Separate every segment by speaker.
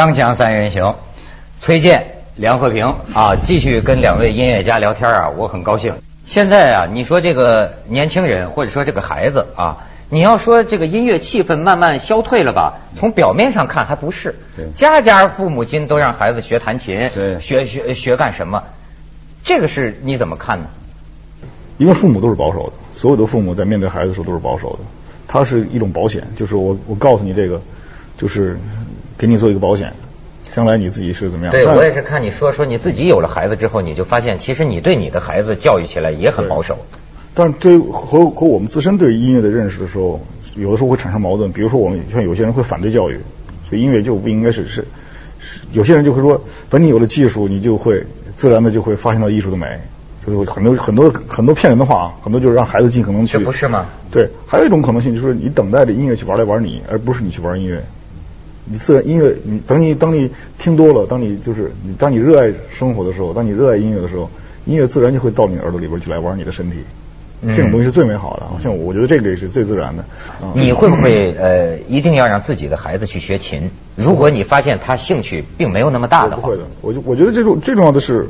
Speaker 1: 锵锵三人行，崔健、梁和平啊，继续跟两位音乐家聊天啊，我很高兴。现在啊，你说这个年轻人或者说这个孩子啊，你要说这个音乐气氛慢慢消退了吧？从表面上看还不是，家家父母亲都让孩子学弹琴，学学学干什么？这个是你怎么看呢？
Speaker 2: 因为父母都是保守的，所有的父母在面对孩子的时候都是保守的，它是一种保险，就是我我告诉你这个，就是给你做一个保险。将来你自己是怎么样？
Speaker 1: 对我也是看你说说你自己有了孩子之后，你就发现其实你对你的孩子教育起来也很保守。
Speaker 2: 但是对和和我们自身对音乐的认识的时候，有的时候会产生矛盾。比如说我们像有些人会反对教育，所以音乐就不应该是是是。有些人就会说，等你有了技术，你就会自然的就会发现到艺术的美。就是很多很多很多骗人的话啊，很多就是让孩子尽可能去。
Speaker 1: 这不是吗？
Speaker 2: 对，还有一种可能性就是你等待着音乐去玩来玩你，而不是你去玩音乐。你自然音乐，你等你当你听多了，当你就是你当你热爱生活的时候，当你热爱音乐的时候，音乐自然就会到你耳朵里边去来玩你的身体。这种东西是最美好的，像我觉得这个也是最自然的。
Speaker 1: 你会不会呃一定要让自己的孩子去学琴？如果你发现他兴趣并没有那么大的话，
Speaker 2: 不会的。我就我觉得这种最重要的是，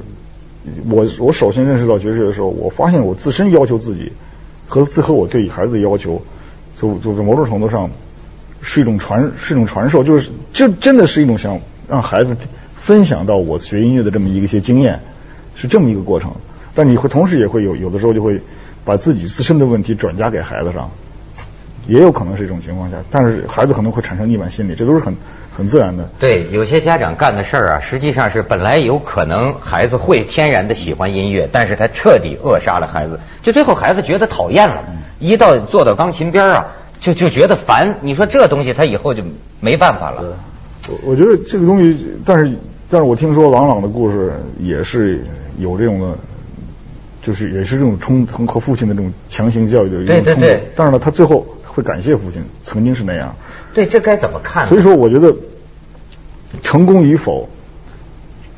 Speaker 2: 我我首先认识到爵士的时候，我发现我自身要求自己和自和我对孩子的要求，就就在某种程度上。是一种传，是一种传授，就是这真的是一种想让孩子分享到我学音乐的这么一个些经验，是这么一个过程。但你会同时也会有有的时候就会把自己自身的问题转嫁给孩子上，也有可能是一种情况下，但是孩子可能会产生逆反心理，这都是很很自然的。
Speaker 1: 对，有些家长干的事儿啊，实际上是本来有可能孩子会天然的喜欢音乐，但是他彻底扼杀了孩子，就最后孩子觉得讨厌了，一到坐到钢琴边啊。就就觉得烦，你说这东西他以后就没办法了。
Speaker 2: 我我觉得这个东西，但是但是我听说郎朗的故事也是有这种的，就是也是这种冲和父亲的这种强行教育的一种冲突。但是呢，他最后会感谢父亲，曾经是那样。
Speaker 1: 对，这该怎么看？
Speaker 2: 所以说，我觉得成功与否，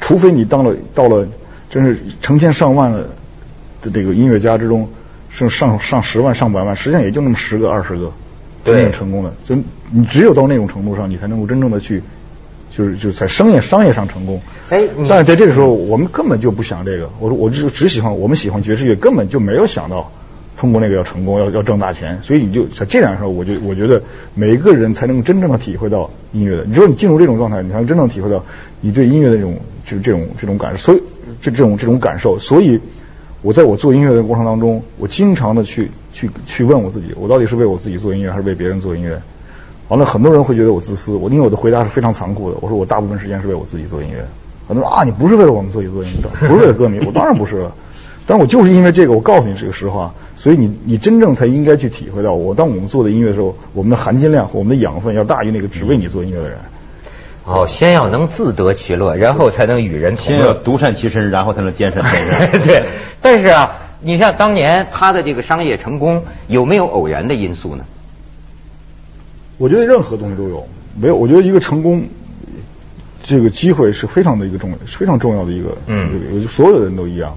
Speaker 2: 除非你当了到了真是成千上万的这个音乐家之中，是上上十万上百万，实际上也就那么十个二十个。真正成功的，就你只有到那种程度上，你才能够真正的去，就是就是在商业商业上成功。哎，但是在这个时候，我们根本就不想这个。我说，我只只喜欢我们喜欢爵士乐，根本就没有想到通过那个要成功，要要挣大钱。所以你就在这点上，我就我觉得每一个人才能真正的体会到音乐的。你说你进入这种状态，你才能真正体会到你对音乐的这种就是这种这种感受。所以这这种这种感受，所以我在我做音乐的过程当中，我经常的去。去去问我自己，我到底是为我自己做音乐，还是为别人做音乐？完了，很多人会觉得我自私，我因为我的回答是非常残酷的。我说我大部分时间是为我自己做音乐。很多人啊，你不是为了我们自己做音乐，不是为了歌迷，我当然不是了。但我就是因为这个，我告诉你是个实话，所以你你真正才应该去体会到，我当我们做的音乐的时候，我们的含金量我们的养分要大于那个只为你做音乐的人。
Speaker 1: 哦，先要能自得其乐，然后才能与人同乐。
Speaker 3: 先要独善其身，然后才能兼善他人。
Speaker 1: 对，但是啊。你像当年他的这个商业成功，有没有偶然的因素呢？
Speaker 2: 我觉得任何东西都有，没有。我觉得一个成功，这个机会是非常的一个重，非常重要的一个。嗯。我觉得所有的人都一样，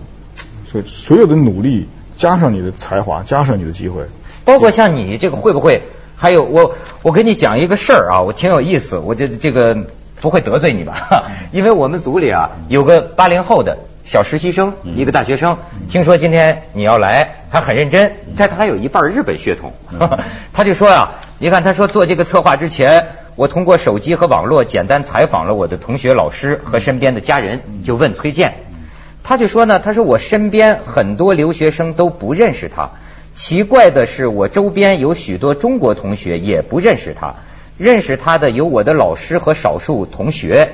Speaker 2: 所以所有的努力加上你的才华，加上你的机会，
Speaker 1: 包括像你这个会不会？还有我，我跟你讲一个事儿啊，我挺有意思，我这这个不会得罪你吧？因为我们组里啊有个八零后的。小实习生，一个大学生，听说今天你要来，他很认真，但他还有一半日本血统，他就说啊，你看他说做这个策划之前，我通过手机和网络简单采访了我的同学、老师和身边的家人，就问崔健，他就说呢，他说我身边很多留学生都不认识他，奇怪的是我周边有许多中国同学也不认识他，认识他的有我的老师和少数同学。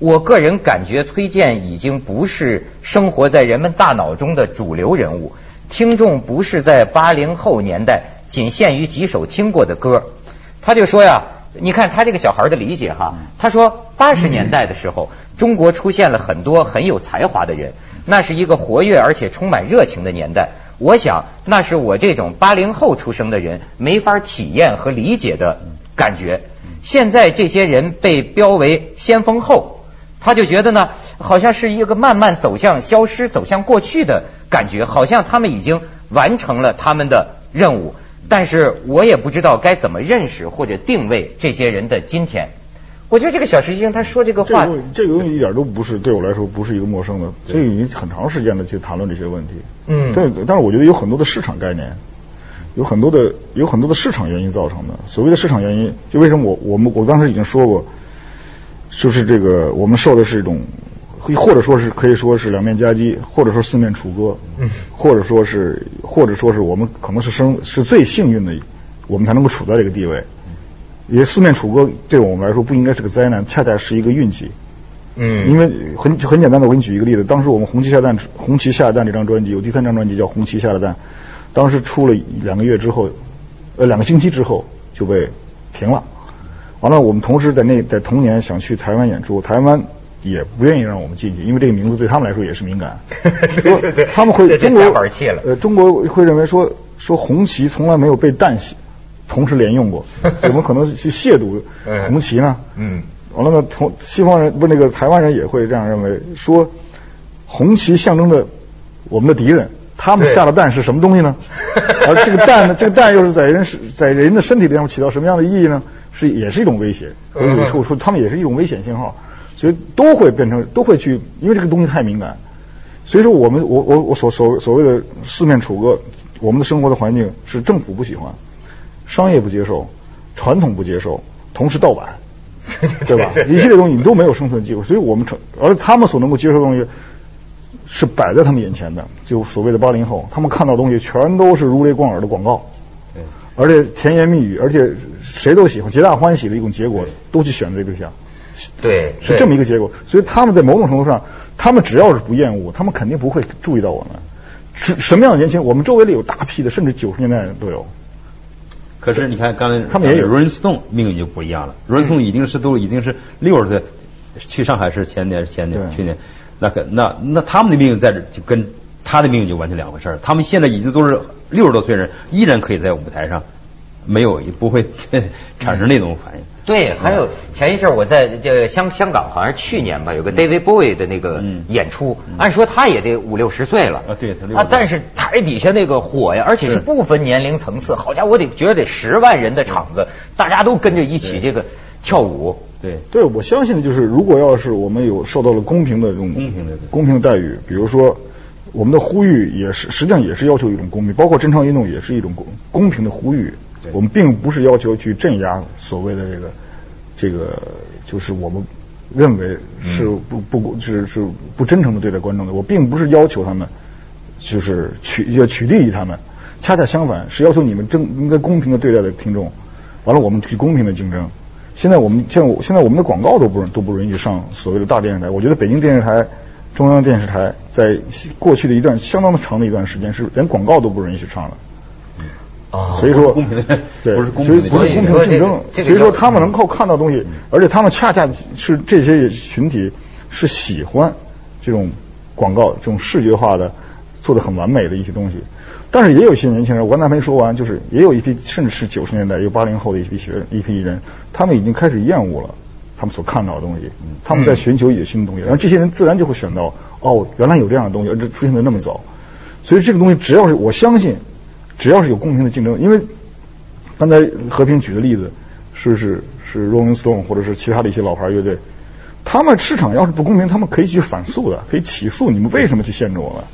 Speaker 1: 我个人感觉，崔健已经不是生活在人们大脑中的主流人物。听众不是在八零后年代仅限于几首听过的歌。他就说呀，你看他这个小孩的理解哈，他说八十年代的时候，中国出现了很多很有才华的人，那是一个活跃而且充满热情的年代。我想，那是我这种八零后出生的人没法体验和理解的感觉。现在这些人被标为先锋后。他就觉得呢，好像是一个慢慢走向消失、走向过去的感觉，好像他们已经完成了他们的任务。但是我也不知道该怎么认识或者定位这些人的今天。我觉得这个小实习生他说这个话
Speaker 2: 这个，东西一点都不是对我来说不是一个陌生的，这个已经很长时间的去谈论这些问题。
Speaker 1: 嗯
Speaker 2: 但但是我觉得有很多的市场概念，有很多的有很多的市场原因造成的。所谓的市场原因，就为什么我我们我当时已经说过，就是这个我们受的是一种，或者说是可以说是两面夹击，或者说四面楚歌，
Speaker 1: 嗯
Speaker 2: 或者说是或者说是我们可能是生是最幸运的，我们才能够处在这个地位。也四面楚歌对我们来说不应该是个灾难，恰恰是一个运气。
Speaker 1: 嗯，
Speaker 2: 因为很很简单的，我给你举一个例子。当时我们《红旗下蛋》《红旗下蛋》这张专辑有第三张专辑叫《红旗下的蛋》，当时出了两个月之后，呃，两个星期之后就被停了。完了，我们同时在那在同年想去台湾演出，台湾也不愿意让我们进去，因为这个名字对他们来说也是敏感。
Speaker 1: 对对对
Speaker 2: 他们会中国呃，中国会认为说说红旗从来没有被蛋系同时连用过，我们可能是去亵渎
Speaker 1: 嗯
Speaker 2: 红旗呢。
Speaker 1: 嗯，
Speaker 2: 完了呢，同西方人不是那个台湾人也会这样认为，说红旗象征着我们的敌人，他们下的蛋是什么东西呢？而这个蛋呢，这个蛋又是在人是在人的身体里上起到什么样的意义呢？是也是一种威胁，或者
Speaker 1: 嗯
Speaker 2: 说说他们也是一种危险信号，所以都会变成都会去，因为这个东西太敏感，所以说我们我我我所所所谓的四面楚歌，我们的生活的环境是政府不喜欢，商业不接受，传统不接受，同时盗版。对吧？一系列东西你都没有生存机会，所以我们成，而他们所能够接受的东西是摆在他们眼前的，就所谓的八零后，他们看到东西全都是如雷贯耳的广告，
Speaker 3: 对
Speaker 2: 而且甜言蜜语，而且谁都喜欢，皆大欢喜的一种结果，都去选择这个对象，
Speaker 1: 对，
Speaker 2: 是这么一个结果。所以他们在某种程度上，他们只要是不厌恶，他们肯定不会注意到我们。是什么样的年轻人？我们周围里有大批的，甚至九十年代的人都有。
Speaker 3: 可是你看刚才
Speaker 2: 他们也有。
Speaker 3: Rolling Stone 命运就不一样了，Rolling Stone 已经是都已经是六十岁，去上海是前年是前年去年，那可那那他们的命运在这就跟他的命运就完全两回事儿。他们现在已经都是六十多岁人，依然可以在舞台上，没有不会 产生那种反应。
Speaker 1: 对，还有前一阵儿我在这个香香港，好像是去年吧，有个 David Bowie 的那个
Speaker 3: 嗯。
Speaker 1: 演出，按说他也得五六十岁了。
Speaker 3: 啊对他60
Speaker 1: 啊，但是台底下那个火呀，而且是
Speaker 3: 是。
Speaker 1: 不分年龄层次，好家伙，我得觉得得十万人的场子，大家都跟着一起这个跳舞，
Speaker 3: 对，
Speaker 2: 对，我相信的就是，如果要是我们有受到了公平的这种
Speaker 3: 公平的
Speaker 2: 公平的待遇，比如说我们的呼吁也是，实际上也是要求一种公平，包括真唱运动也是一种公公平的呼吁。
Speaker 3: 对。
Speaker 2: 我们并不是要求去镇压所谓的这个这个，就是我们认为是不不是是不真诚的对待观众的。我并不是要求他们就是取要取利于他们，恰恰相反是要求你们正应该公平的对待的听众。完了，我们去公平的竞争。现在我们现在我现在我们的广告都不都不允许上所谓的大电视台。我觉得北京电视台、中央电视台在过去的一段相当的长的一段时间是连广告都不允许上的。
Speaker 1: 啊
Speaker 2: 所以说，
Speaker 3: 公平的
Speaker 2: 对，
Speaker 3: 不是公平的
Speaker 2: 所以不是公平的竞争。所以说，他们能够看到东西，而且他们恰恰是这些群体是喜欢这种广告、这种视觉化的、做的很完美的一些东西。但是也有一些年轻人，我刚才没说完，就是也有一批，甚至是九十年代有八零后的一批学一批人，他们已经开始厌恶了他们所看到的东西，他们在寻求一些新的东西，然后这些人自然就会选到，哦，原来有这样的东西，而这出现的那么早。所以这个东西只要是我相信，只要是有公平的竞争，因为刚才和平举的例子是是是 Rolling Stone 或者是其他的一些老牌乐队，他们市场要是不公平，他们可以去反诉的，可以起诉你们为什么去限制我们？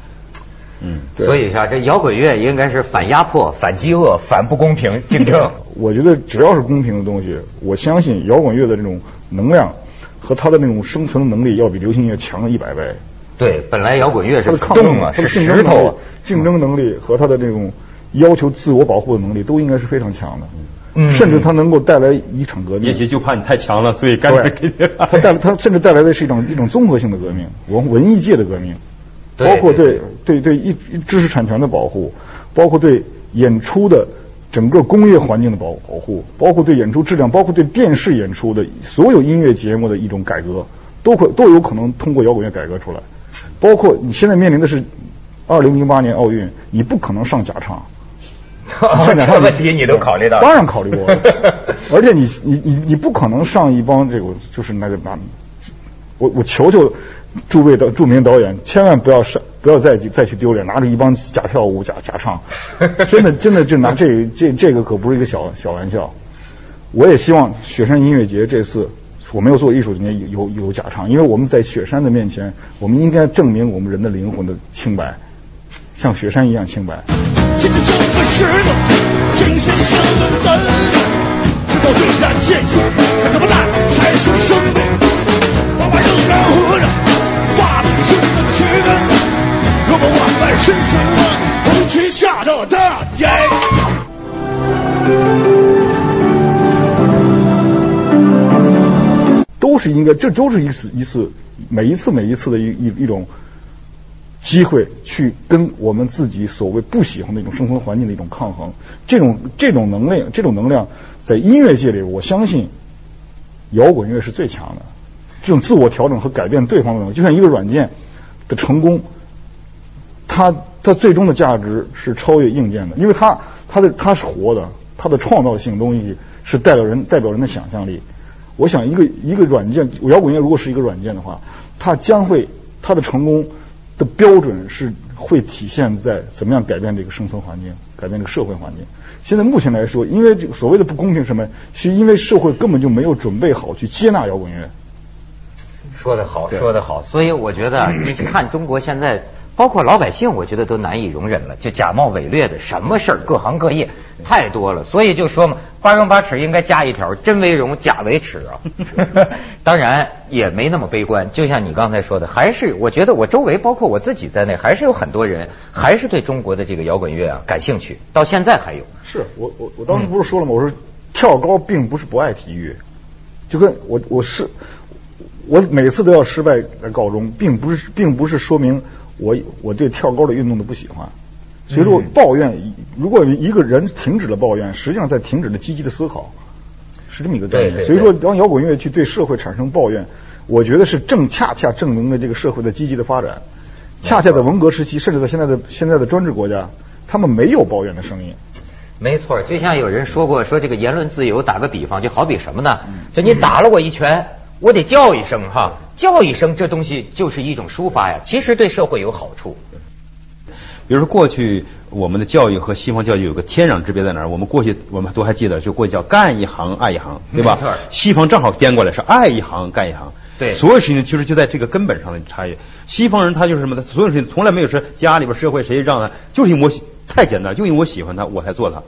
Speaker 3: 嗯，
Speaker 2: 对
Speaker 1: 所以啊，这摇滚乐应该是反压迫、反饥饿、反不公平竞争。
Speaker 2: 我觉得只要是公平的东西，我相信摇滚乐的这种能量和它的那种生存能力要比流行乐强了一百倍。
Speaker 1: 对，本来摇滚乐是
Speaker 2: 抗
Speaker 1: 动啊，是石头啊。
Speaker 2: 竞争能力和它的这种要求自我保护的能力都应该是非常强的。
Speaker 1: 嗯
Speaker 2: 甚至它能够带来一场革命。
Speaker 3: 也许就怕你太强了，所以干脆给。
Speaker 2: 它带它甚至带来的是一种一种综合性的革命，文文艺界的革命，包括
Speaker 1: 对
Speaker 2: 对对对一知识产权的保护，包括对演出的整个工业环境的保保护，包括对演出质量，包括对电视演出的所有音乐节目的一种改革，都会都有可能通过摇滚乐改革出来。包括你现在面临的是二零零八年奥运，你不可能上假唱。上 假
Speaker 1: 这
Speaker 2: 唱
Speaker 1: 问题你都考虑到？
Speaker 2: 当然考虑过了，而且你你你你不可能上一帮这个就是那个那，我我求求诸位的著名导演，千万不要上不要再再去丢脸，拿着一帮假跳舞假假唱，真的真的就拿这这这个可不是一个小小玩笑。我也希望雪山音乐节这次我没有做艺术，有有有假唱，因为我们在雪山的面前，我们应该证明我们人的灵魂的清白，像雪山一样清白。
Speaker 4: 现在这个时代，精神相对淡，直到虽然艰辛，可这么烂才是生命。我们仍然活着，画的是个躯干，若把万般深沉啊，红旗下的大爷。
Speaker 2: 都是应该，这都是一次一次，每一次每一次的一一一种机会，去跟我们自己所谓不喜欢的一种生存环境的一种抗衡。这种这种能量，这种能量在音乐界里，我相信摇滚乐是最强的。这种自我调整和改变对方的能力，就像一个软件的成功，它它最终的价值是超越硬件的，因为它它的它是活的，它的创造性东西是代表人代表人的想象力。我想一个一个软件，摇滚乐如果是一个软件的话，它将会它的成功的标准是会体现在怎么样改变这个生存环境，改变这个社会环境。现在目前来说，因为这个所谓的不公平什么，是因为社会根本就没有准备好去接纳摇滚乐。
Speaker 1: 说得好，说得好。所以我觉得，你看中国现在，包括老百姓，我觉得都难以容忍了，就假冒伪劣的什么事儿，各行各业太多了。所以就说嘛，八荣八耻应该加一条，真为荣，假为耻啊。当然也没那么悲观，就像你刚才说的，还是我觉得我周围包括我自己在内，还是有很多人还是对中国的这个摇滚乐啊感兴趣，到现在还有。
Speaker 2: 是我我我当时不是说了吗？我说跳高并不是不爱体育，就跟我我是我每次都要失败而告终，并不是并不是说明我我对跳高的运动都不喜欢。所以说抱怨，如果一个人停止了抱怨，实际上在停止了积极的思考，是这么一个概念。所以说，当摇滚乐去对社会产生抱怨，我觉得是正恰恰证明了这个社会的积极的发展。恰恰在文革时期，甚至在现在的现在的专制国家，他们没有抱怨的声音。
Speaker 1: 没错，就像有人说过，说这个言论自由，打个比方，就好比什么呢？就你打了我一拳，我得叫一声哈，叫一声，这东西就是一种抒发呀，其实对社会有好处。
Speaker 3: 比如说过去我们的教育和西方教育有个天壤之别在哪儿？我们过去我们都还记得，就过去叫干一行爱一行，对吧？西方正好颠过来是爱一行干一行。
Speaker 1: 对
Speaker 3: 所有事情其实就在这个根本上的差异。西方人他就是什么呢？所有事情从来没有说家里边社会谁让他，就是因为我太简单，就因为我喜欢他我才做他。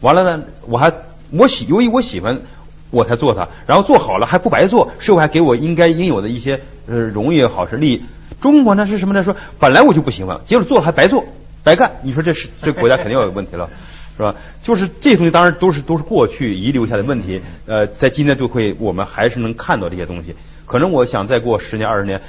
Speaker 3: 完了呢，我还我喜由于我喜欢我才做它，然后做好了还不白做，社会还给我应该应有的一些呃荣誉也好是利益。中国呢是什么呢？说本来我就不喜欢，结果做了还白做白干，你说这是这国家肯定要有 问题了。是吧？就是这些东西，当然都是都是过去遗留下的问题。呃，在今天就会，我们还是能看到这些东西。可能我想再过十年二十年，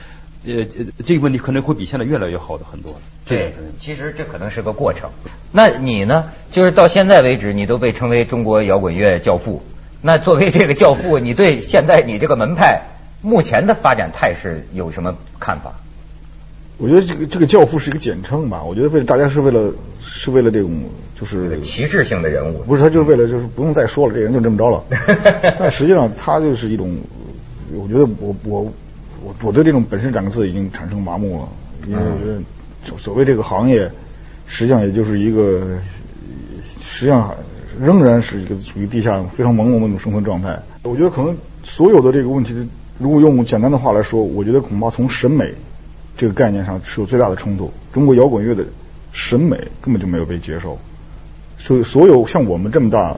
Speaker 3: 呃，这个问题可能会比现在越来越好的很多。
Speaker 1: 对，其实这可能是个过程。那你呢？就是到现在为止，你都被称为中国摇滚乐教父。那作为这个教父，你对现在你这个门派目前的发展态势有什么看法？
Speaker 2: 我觉得这个这个教父是一个简称吧，我觉得为了大家是为了是为了这种就是
Speaker 1: 旗帜性的人物，
Speaker 2: 不是他就是为了就是不用再说了，这人就这么着了。但实际上他就是一种，我觉得我我我我对这种本身两个字已经产生麻木了，因为我觉得所所谓这个行业，实际上也就是一个，实际上仍然是一个处于地下非常朦胧的那种生存状态。我觉得可能所有的这个问题，如果用简单的话来说，我觉得恐怕从审美这个概念上是有最大的冲突。中国摇滚乐的审美根本就没有被接受。所以，所有像我们这么大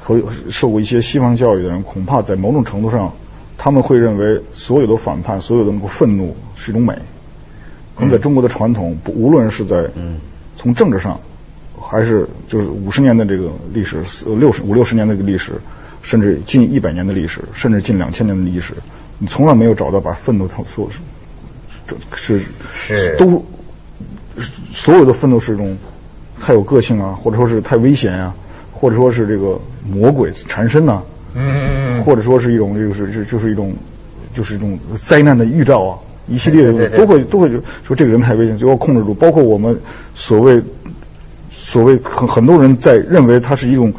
Speaker 2: 和受过一些西方教育的人，恐怕在某种程度上，他们会认为所有的反叛、所有的那个愤怒是一种美。可能在中国的传统，不无论是在
Speaker 3: 嗯
Speaker 2: 从政治上，还是就是五十年的这个历史，四六十五六十年的这个历史，甚至近一百年的历史，甚至近两千年的历史，你从来没有找到把奋斗它所这是
Speaker 1: 是。
Speaker 2: 都所有的奋斗是一种太有个性啊，或者说是太危险啊，或者说是这个魔鬼缠身呐、
Speaker 1: 嗯嗯,嗯
Speaker 2: 或者说是一种就是就就是一种就是一种灾难的预兆啊，一系列的都会都会说这个人太危险，最后控制住。包括我们所谓所谓很很多人在认为它是一种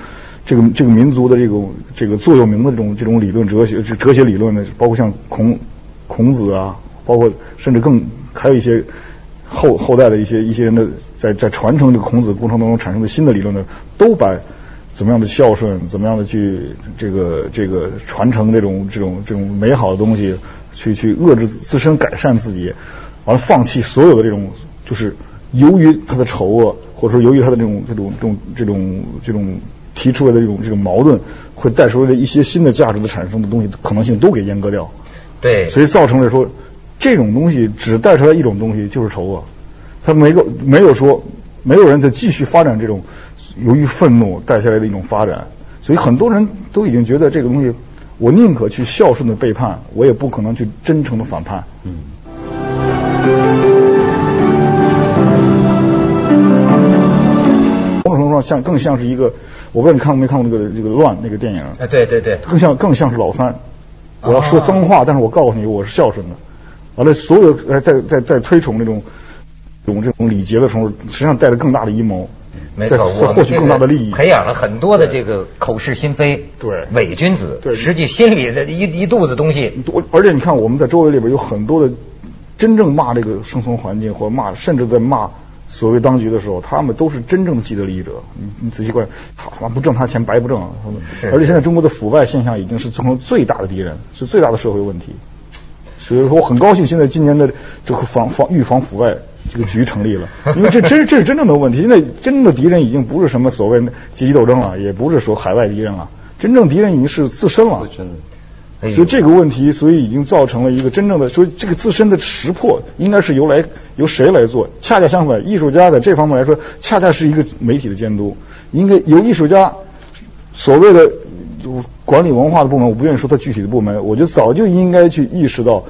Speaker 2: 这个这个民族的这种这个座右铭的这种这种理论哲学哲学理论呢，包括像孔孔子啊，包括甚至更还有一些后后代的一些一些人的在在传承这个孔子过程当中产生的新的理论呢，都把怎么样的孝顺，怎么样的去这个这个传承这种这种这种美好的东西，去去遏制自身改善自己，完了放弃所有的这种就是由于他的丑恶，或者说由于他的这种这种这种这种这种提出来的这种这种矛盾，会带出来的一些新的价值的产生的东西可能性都给阉割掉。
Speaker 1: 对，
Speaker 2: 所以造成了说这种东西只带出来一种东西就是丑恶，他没有没有说没有人再继续发展这种由于愤怒带下来的一种发展，所以很多人都已经觉得这个东西，我宁可去孝顺的背叛，我也不可能去真诚的反叛。
Speaker 3: 嗯。
Speaker 2: 像更像是一个，我不知道你看过没看过那个这个乱那个电影，
Speaker 1: 哎，对对对，
Speaker 2: 更像更像是老三。我要说脏话，但是我告诉你，我是孝顺的。完了，所有呃在在在推崇这种这种这种礼节的时候，实际上带着更大的阴谋，
Speaker 1: 没错，
Speaker 2: 在
Speaker 1: 我
Speaker 2: 获取更大的利益。
Speaker 1: 培养了很多的这个口是心非，
Speaker 2: 对
Speaker 1: 伪君子，
Speaker 2: 对
Speaker 1: 实际心里的一一肚子东西。
Speaker 2: 我而且你看，我们在周围里边有很多的真正骂这个生存环境，或骂甚至在骂所谓当局的时候，他们都是真正的既得利益者。你你仔细观察，他他妈不挣他钱白不挣。
Speaker 1: 是
Speaker 2: 而且现在中国的腐败现象已经是中国最大的敌人，是最大的社会问题。所以说，我很高兴现在今年的这个防防预防腐败这个局成立了，因为这真这是真正的问题。现在真正的敌人已经不是什么所谓的阶级斗争了，也不是说海外敌人了，真正敌人已经是自身了。
Speaker 3: 自身的。
Speaker 2: 所以这个问题，所以已经造成了一个真正的，所以这个自身的识破应该是由来由谁来做？恰恰相反，艺术家在这方面来说，恰恰是一个媒体的监督，应该由艺术家所谓的管理文化的部门，我不愿意说他具体的部门，我觉得早就应该去意识到，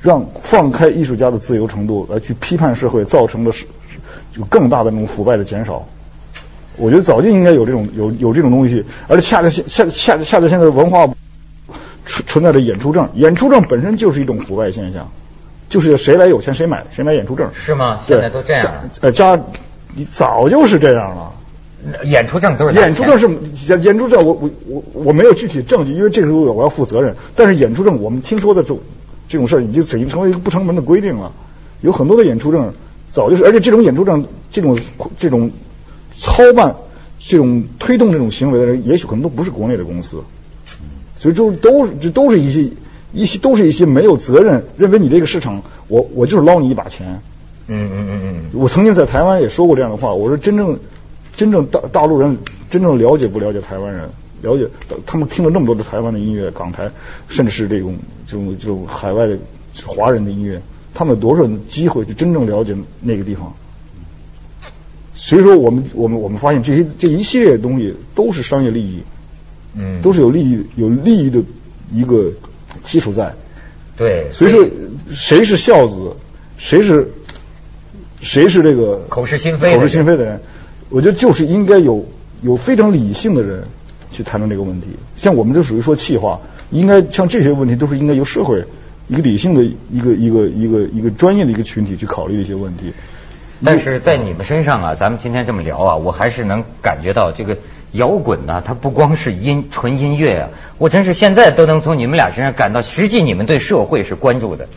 Speaker 2: 让放开艺术家的自由程度来去批判社会造成的是就更大的那种腐败的减少。我觉得早就应该有这种有有这种东西，而且恰恰现恰恰恰在现在文化存存在着演出证，演出证本身就是一种腐败现象，就是谁来有钱谁买谁买演出证。
Speaker 1: 是吗？
Speaker 2: 对
Speaker 1: 现在都这样了。
Speaker 2: 呃，加你早就是这样了。
Speaker 1: 演出证都是
Speaker 2: 演出证是演演出证，我我我我没有具体证据，因为这个时候我要负责任。但是演出证，我们听说的这种这种事儿已经已经成为一个不成文的规定了。有很多的演出证早就是，而且这种演出证这种这种操办这种推动这种行为的人，也许可能都不是国内的公司。所以就都这都是一些一些都是一些没有责任，认为你这个市场，我我就是捞你一把钱。
Speaker 1: 嗯嗯嗯嗯，
Speaker 2: 我曾经在台湾也说过这样的话，我说真正真正大大陆人真正了解不了解台湾人，了解他们听了那么多的台湾的音乐，港台甚至是这种这种这种海外的华人的音乐，他们有多少机会去真正了解那个地方？所以说，我们我们我们发现这些这一系列的东西都是商业利益，
Speaker 1: 嗯，
Speaker 2: 都是有利益有利益的一个基础在。
Speaker 1: 对。
Speaker 2: 所以说，谁是孝子，谁是谁是这个
Speaker 1: 口是心非
Speaker 2: 口是心非的人，我觉得就是应该有有非常理性的人去谈论这个问题。像我们就属于说气话，应该像这些问题都是应该由社会一个理性的一个一个一个一个专业的一个群体去考虑的一些问题。
Speaker 1: 但是在你们身上啊，咱们今天这么聊啊，我还是能感觉到这个摇滚呢、它不光是音纯音乐啊，我真是现在都能从你们俩身上感到，实际你们对社会是关注的。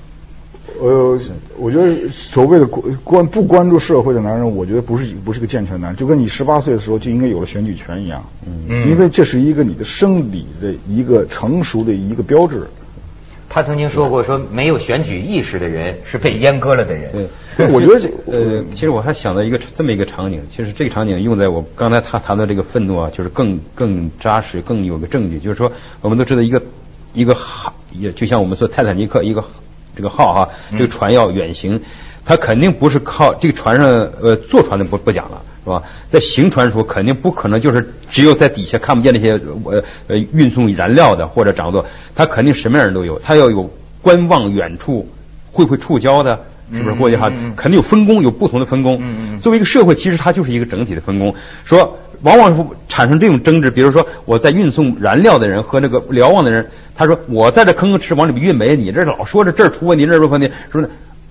Speaker 2: 呃，我觉得所谓的关关不关注社会的男人，我觉得不是不是个健全男人，就跟你十八岁的时候就应该有了选举权一样。
Speaker 1: 嗯
Speaker 2: 因为这是一个你的生理的一个成熟的一个标志。
Speaker 1: 他曾经说过，说没有选举意识的人是被阉割了的人。
Speaker 3: 对，
Speaker 2: 我觉得这
Speaker 3: 呃，其实我还想到一个这么一个场景，其实这个场景用在我刚才他谈到这个愤怒啊，就是更更扎实、更有个证据。就是说，我们都知道一个一个号，也就像我们说泰坦尼克一个这个号哈，这个船要远行，它肯定不是靠这个船上呃坐船的不不讲了。是吧？在行船的时候，肯定不可能就是只有在底下看不见那些呃呃运送燃料的或者掌舵，他肯定什么样人都有，他要有观望远处，会不会触礁的，是不是过去哈？肯定有分工，有不同的分工。作为一个社会，其实它就是一个整体的分工。说往往是产生这种争执，比如说我在运送燃料的人和那个瞭望的人，他说我在这吭吭哧往里面运煤，你这老说着这儿出问题，那儿出问题，说呢？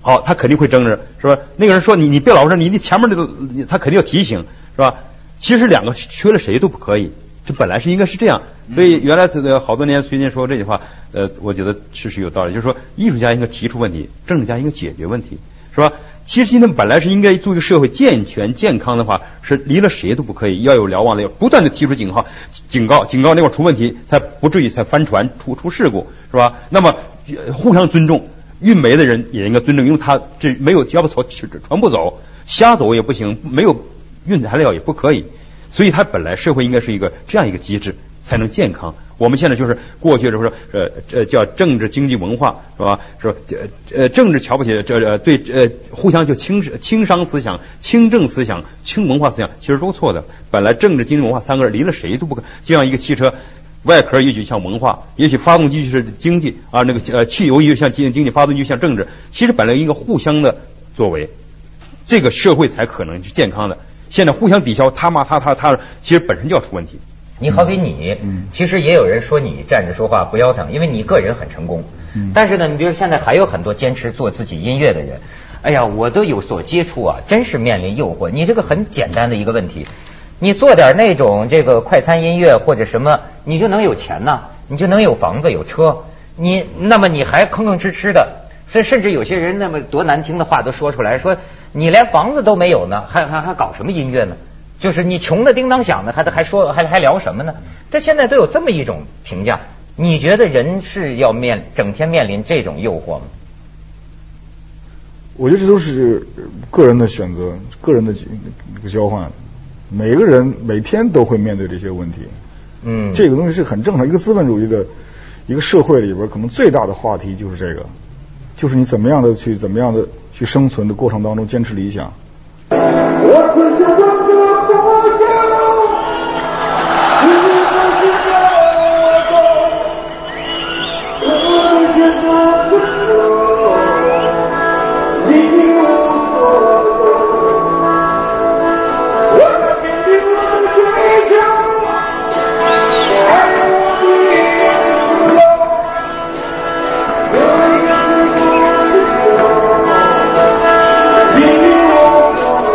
Speaker 3: 好，他肯定会争执，是吧？那个人说你你别老说你你前面那个，他肯定要提醒，是吧？其实两个缺了谁都不可以，这本来是应该是这样。所以原来这个好多年崔健说这句话，呃，我觉得确实有道理，就是说艺术家应该提出问题，政治家应该解决问题，是是吧？其实今天本来是应该做一个社会健全健康的话，是离了谁都不可以，要有瞭望的，要不断的提出警号、警告、警告那块出问题，才不至于才翻船出出事故，是吧？那么呃互相尊重，运煤的人也应该尊重，因为他这没有要不走船不走，瞎走也不行，没有运材料也不可以，所以它本来社会应该是一个这样一个机制，才能健康。我们现在就是过去的说，呃呃叫政治经济文化是吧？说呃呃政治瞧不起这呃对呃互相就轻视轻商思想、轻政思想、轻文化思想，其实都错的。本来政治经济文化三个人离了谁都不可，就像一个汽车。外壳也许像文化，也许发动机就是经济啊，那个呃汽油也像经经济，发动机像政治。其实本来一个互相的作为，这个社会才可能是健康的。现在互相抵消，他骂他他他，其实本身就要出问题。
Speaker 1: 你好比你，其实也有人说你站着说话不腰疼，因为你个人很成功。但是呢，你比如现在还有很多坚持做自己音乐的人，哎呀，我都有所接触啊，真是面临诱惑。你这个很简单的一个问题，你做点那种这个快餐音乐或者什么，你就能有钱呐，你就能有房子有车，你那么你还吭吭哧哧的，所以甚至有些人那么多难听的话都说出来，说你连房子都没有呢，还还还搞什么音乐呢？就是你穷的叮当响的，还还说还还聊什么呢？这现在都有这么一种评价，你觉得人是要面整天面临这种诱惑吗？
Speaker 2: 我觉得这都是个人的选择，个人的一个交换。每个人每天都会面对这些问题，
Speaker 1: 嗯，
Speaker 2: 这个东西是很正常。一个资本主义的一个社会里边，可能最大的话题就是这个，就是你怎么样的去怎么样的去生存的过程当中坚持理想。
Speaker 4: 我